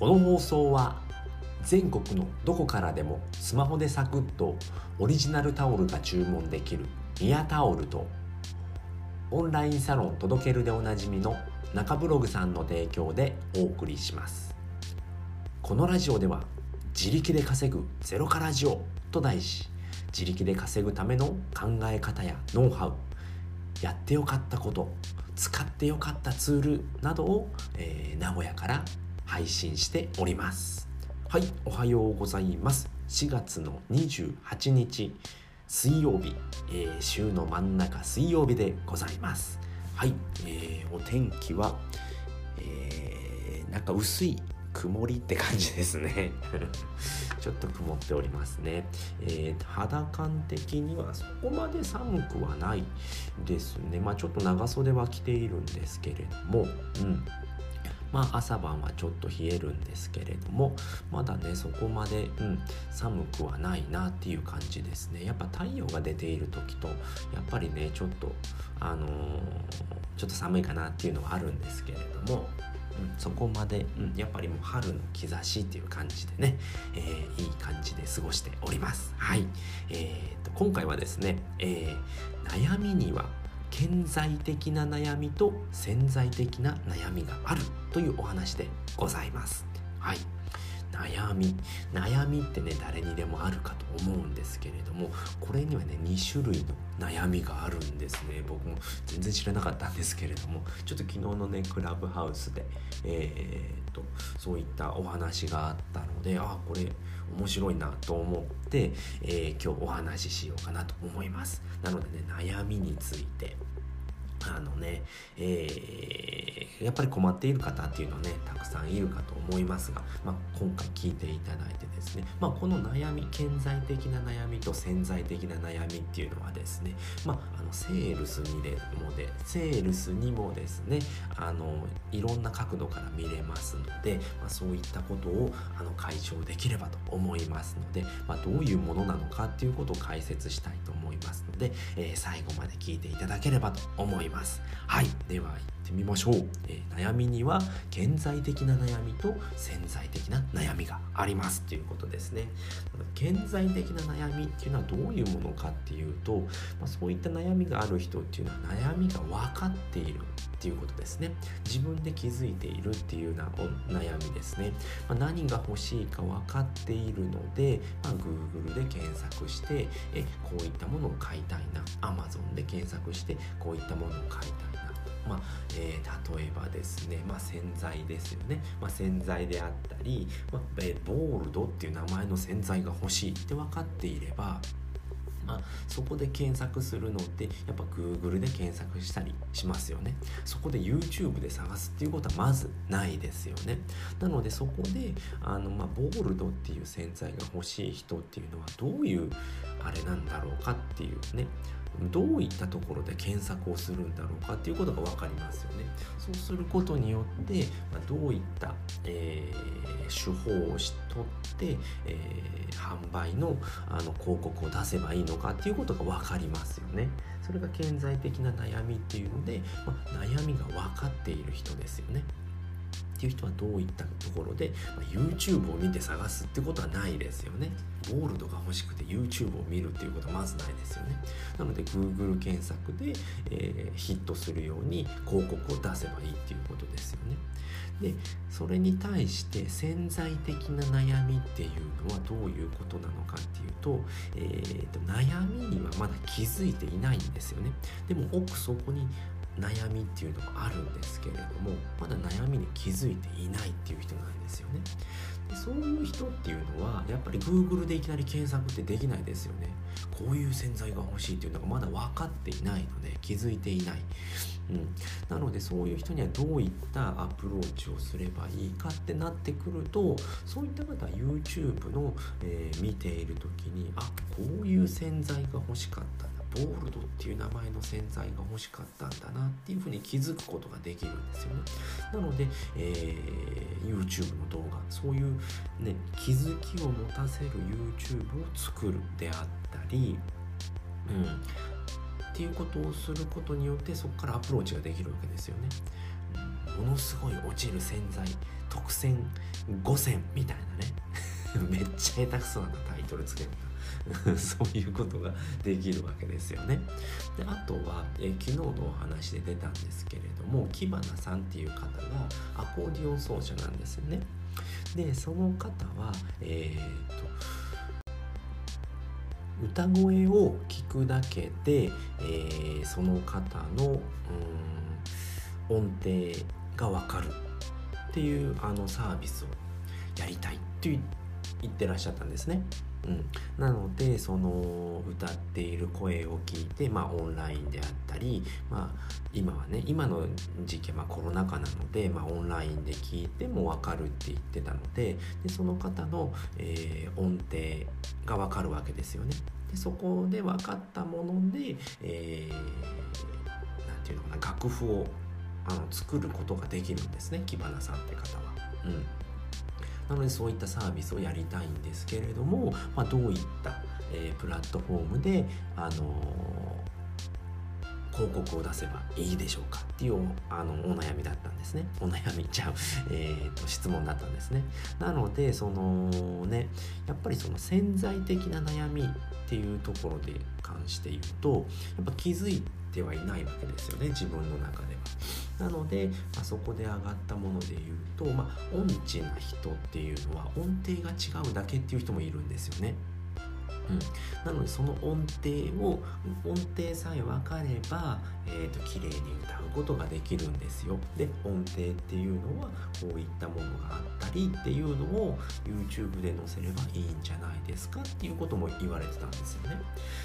この放送は全国のどこからでもスマホでサクッとオリジナルタオルが注文できるミヤタオルとオンラインサロン届けるでおなじみの中ブログさんの提供でお送りします。このラジオでは自力で稼ぐゼロからジオと題し自力で稼ぐための考え方やノウハウやってよかったこと使ってよかったツールなどを、えー、名古屋から配信しております。はいおはようございます。4月の28日水曜日、えー、週の真ん中水曜日でございます。はい、えー、お天気は、えー、なんか薄い曇りって感じですね。ちょっと曇っておりますね、えー、肌感的にはそこまで寒くはないですね。まあちょっと長袖は着ているんですけれどもうん。まあ朝晩はちょっと冷えるんですけれどもまだねそこまで、うん、寒くはないなっていう感じですねやっぱ太陽が出ている時とやっぱりねちょっとあのー、ちょっと寒いかなっていうのはあるんですけれどもうん、そこまで、うん、やっぱりもう春の兆しっていう感じでね、えー、いい感じで過ごしております。はい。えーと、今回はですね、えー、悩みには顕在的な悩みと潜在的な悩みがあるというお話でございます。はい。悩み悩みってね誰にでもあるかと思うんですけれどもこれにはね2種類の悩みがあるんですね。僕も全然知らなかったんですけれどもちょっと昨日のねクラブハウスでえー、っとそういったお話があったのでああこれ面白いなと思って、えー、今日お話ししようかなと思います。なのでね悩みについてあのね、えー、やっぱり困っている方っていうのはねたくさんいるかと思いますが、まあ、今回聞いていただいてですね、まあ、この悩み顕在的な悩みと潜在的な悩みっていうのはですね、まあ、あのセールスにでもでセールスにもですねあのいろんな角度から見れますので、まあ、そういったことをあの解消できればと思いますので、まあ、どういうものなのかっていうことを解説したいと思いますので、えー、最後まで聞いていただければと思います。はい。では行ってみましょう、えー、悩みには顕在的な悩みと潜在的な悩みがありますっていうことですね。顕在的な悩みっていうのはどういうものかっていうと、まあ、そういった悩みがある人っていうのは悩みが分かっているっていうことですね。自分で気づいているっていうような悩みですね、まあ、何が欲しいか分かっているので、まあ、Google で検索してえこういったものを買いたいな。Amazon で検索してこういったものを買いたい。なまあえー、例えばですね、まあ、洗剤ですよね、まあ、洗剤であったり、まあ、ボールドっていう名前の洗剤が欲しいって分かっていればまあ、そこで検索するのってやっぱ Google で検索したりしますよね。そこで YouTube で探すっていうことはまずないですよね。なのでそこであの、まあ、ボールドっていう洗剤が欲しい人っていうのはどういうあれなんだろうかっていうね。どういったところで検索をするんだろうかっていうことが分かりますよね。そうすることによって、ま、どういった、えー、手法をしとって、えー、販売のあの広告を出せばいいのかっていうことが分かりますよね。それが顕在的な悩みっていうので、まあ、悩みが分かっている人ですよね。っていう人はどういったところで、まあ、YouTube を見て探すってことはないですよね。ゴールドが欲しくて YouTube を見るっていうことはまずないですよね。なので Google 検索で、えー、ヒットするように広告を出せばいいっていうことですよね。でそれに対して潜在的な悩みっていうのはどういうことなのかっていうと,、えーと、悩みにはまだ気づいていないんですよね。でも奥底に悩みっていうのがあるんですけれどもまだ悩みに気づいていないっていう人なんですよね。でそういう人っていうのはやっぱり Google でいきなり検索ってできないですよね。こういう洗剤が欲しいっていうのがまだ分かっていないので気づいていない、うん、なのでそういう人にはどういったアプローチをすればいいかってなってくるとそういった方は YouTube の、えー、見ている時にあこういう洗剤が欲しかった。ボールドっていう名前の洗剤が欲しかったんだなっていうふうに気づくことができるんですよね。なので、えー、YouTube の動画そういう、ね、気づきを持たせる YouTube を作るであったり、うん、っていうことをすることによってそこからアプローチができるわけですよね。ものすごい落ちる洗剤特選5選みたいなね めっちゃ下手くそなタイトルつける そういうことができるわけですよね。であとは、え昨日のお話で出たんですけれどもキバナさんっていう方がアコーディオン奏者なんですよね。でその方はえー、っと歌声を聞くだけで、えー、その方の音程が分かるっていうあのサービスをやりたいって言ってらっしゃったんですね。うん、なのでその歌っている声を聞いて、まあ、オンラインであったり、まあ、今はね今の時期はコロナ禍なので、まあ、オンラインで聞いても分かるって言ってたのででその方の、えー、音程が分かるわけですよね。でそこで分かったもので、えー、ていうのかな楽譜をあの作ることができるんですね木花さんって方は。うんなのでそういったサービスをやりたいんですけれども、まあ、どういった、えー、プラットフォームで、あのー、広告を出せばいいでしょうかっていうあのお悩みだったんですねお悩みちゃう、えーと、質問だったんですねなのでそのねやっぱりその潜在的な悩みっていうところで関して言うとやっぱ気づいてはいないわけですよね自分の中では。なので、まあ、そこで上がったもので言うと、まあ、音痴な人っていうのは音程が違うだけっていう人もいるんですよね。うん、なのでその音程を音程さえ分かれば、えーと、綺麗に歌うことができるんですよ。で音程っていうのはこういったものがあったりっていうのを YouTube で載せればいいんじゃないですかっていうことも言われてたんですよね。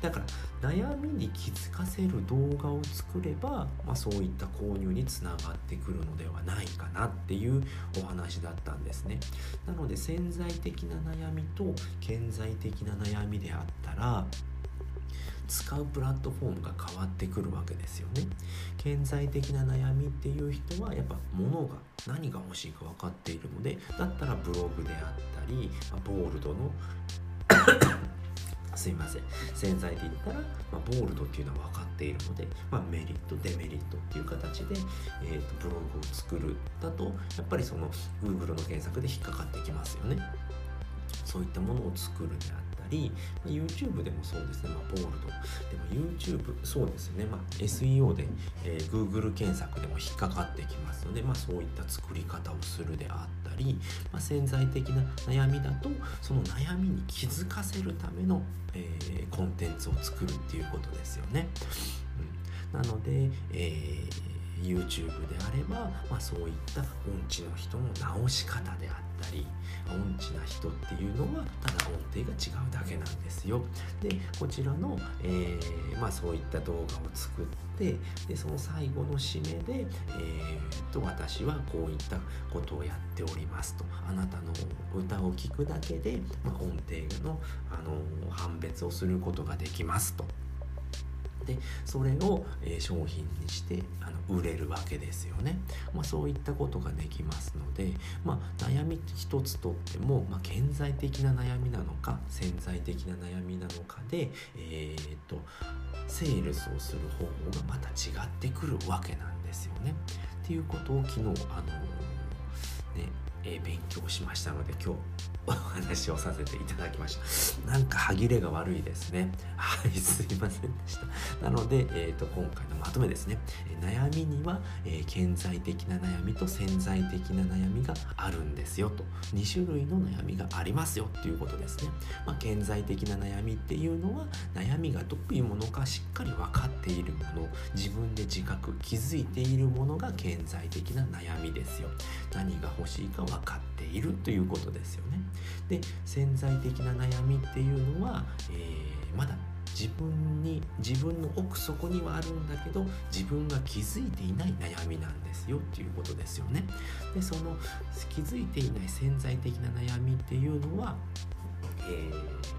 だから悩みに気づかせる動画を作れば、まあ、そういった購入につながってくるのではないかなっていうお話だったんですね。なので潜在的な悩みと顕在的な悩みでであったら使うプラットフォームが変わってくるわけですよね。顕在的な悩みっていう人はやっぱ物が何が欲しいか分かっているのでだったらブログであったりボールドの すいません洗剤で言ったら、まあ、ボールドっていうのは分かっているので、まあ、メリットデメリットっていう形で、えーと、ブログを作るだとやっぱりその Google の検索で引っかかってきますよねそういったものを作るであっり YouTube でもそうですね、まあ、ボールドでも YouTube そうですね、まあ、SEO で、えー、Google 検索でも引っかかってきますので、まあ、そういった作り方をするであったり、まあ、潜在的な悩みだとその悩みに気づかせるための、えー、コンテンツを作るっていうことですよね。うん、なので、えー YouTube であれば、まあ、そういった音痴の人の直し方であったり音痴な人っていうのはただ音程が違うだけなんですよ。でこちらの、えー、まあ、そういった動画を作ってでその最後の締めで、えー、と私はこういったことをやっておりますとあなたの歌を聴くだけで、まあ、音程の、あの判別をすることができますと。でそれを、え商品にしてあの売れるわけですよね、まあ、そういったことができますので、まあ、悩み一つとっても、まあ、顕在的な悩みなのか潜在的な悩みなのかで、えー、っとセールスをする方法がまた違ってくるわけなんですよね。っていうことを昨日あのね、え、勉強しましたので今日お話をさせていただきました。なんか歯切れが悪いですね。はいすいませんでした。なので、えーと、今回のまとめですね。悩みには、えー、顕在的な悩みと潜在的な悩みがあるんですよと。2種類の悩みがありますよっていうことですね、まあ、顕在的な悩みっていうのは悩みがどういうものかしっかり分かっているもの。自分で自覚気づいているものが顕在的な悩みですよ。何が欲しいか分分かっているということですよねで潜在的な悩みっていうのは、えー、まだ自分に自分の奥底にはあるんだけど自分が気づいていない悩みなんですよっていうことですよね。でその気づいていない潜在的な悩みっていうのは、えー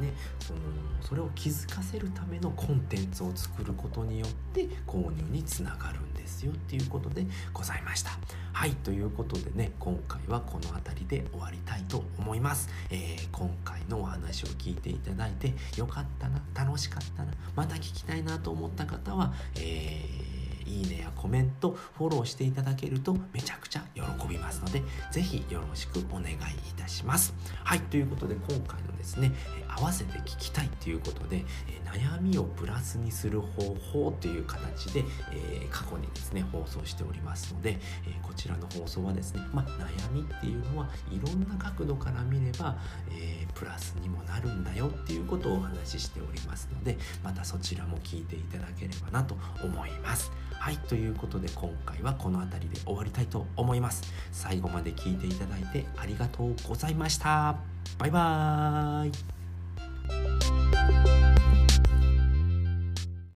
ね、そのそれを気づかせるためのコンテンツを作ることによって購入につながるですよっていうことでございました。はいということでね今回はこの辺りで終わりたいと思います。えー、今回のお話を聞いていただいてよかったな楽しかったなまた聞きたいなと思った方は、えーいいねやコメントフォローしていただけるとめちゃくちゃ喜びますのでぜひよろしくお願いいたします。はいということで今回のですね合わせて聞きたいということで悩みをプラスにする方法という形で、え過去にですね放送しておりますので、えこちらの放送はですね、まあ、悩みっていうのはいろんな角度から見れば、えー、プラスにもなるんだよっていうことをお話ししておりますのでまたそちらも聞いていただければなと思います。はいということで今回はこの辺りで終わりたいと思います。最後まで聞いていただいてありがとうございました。バイバーイ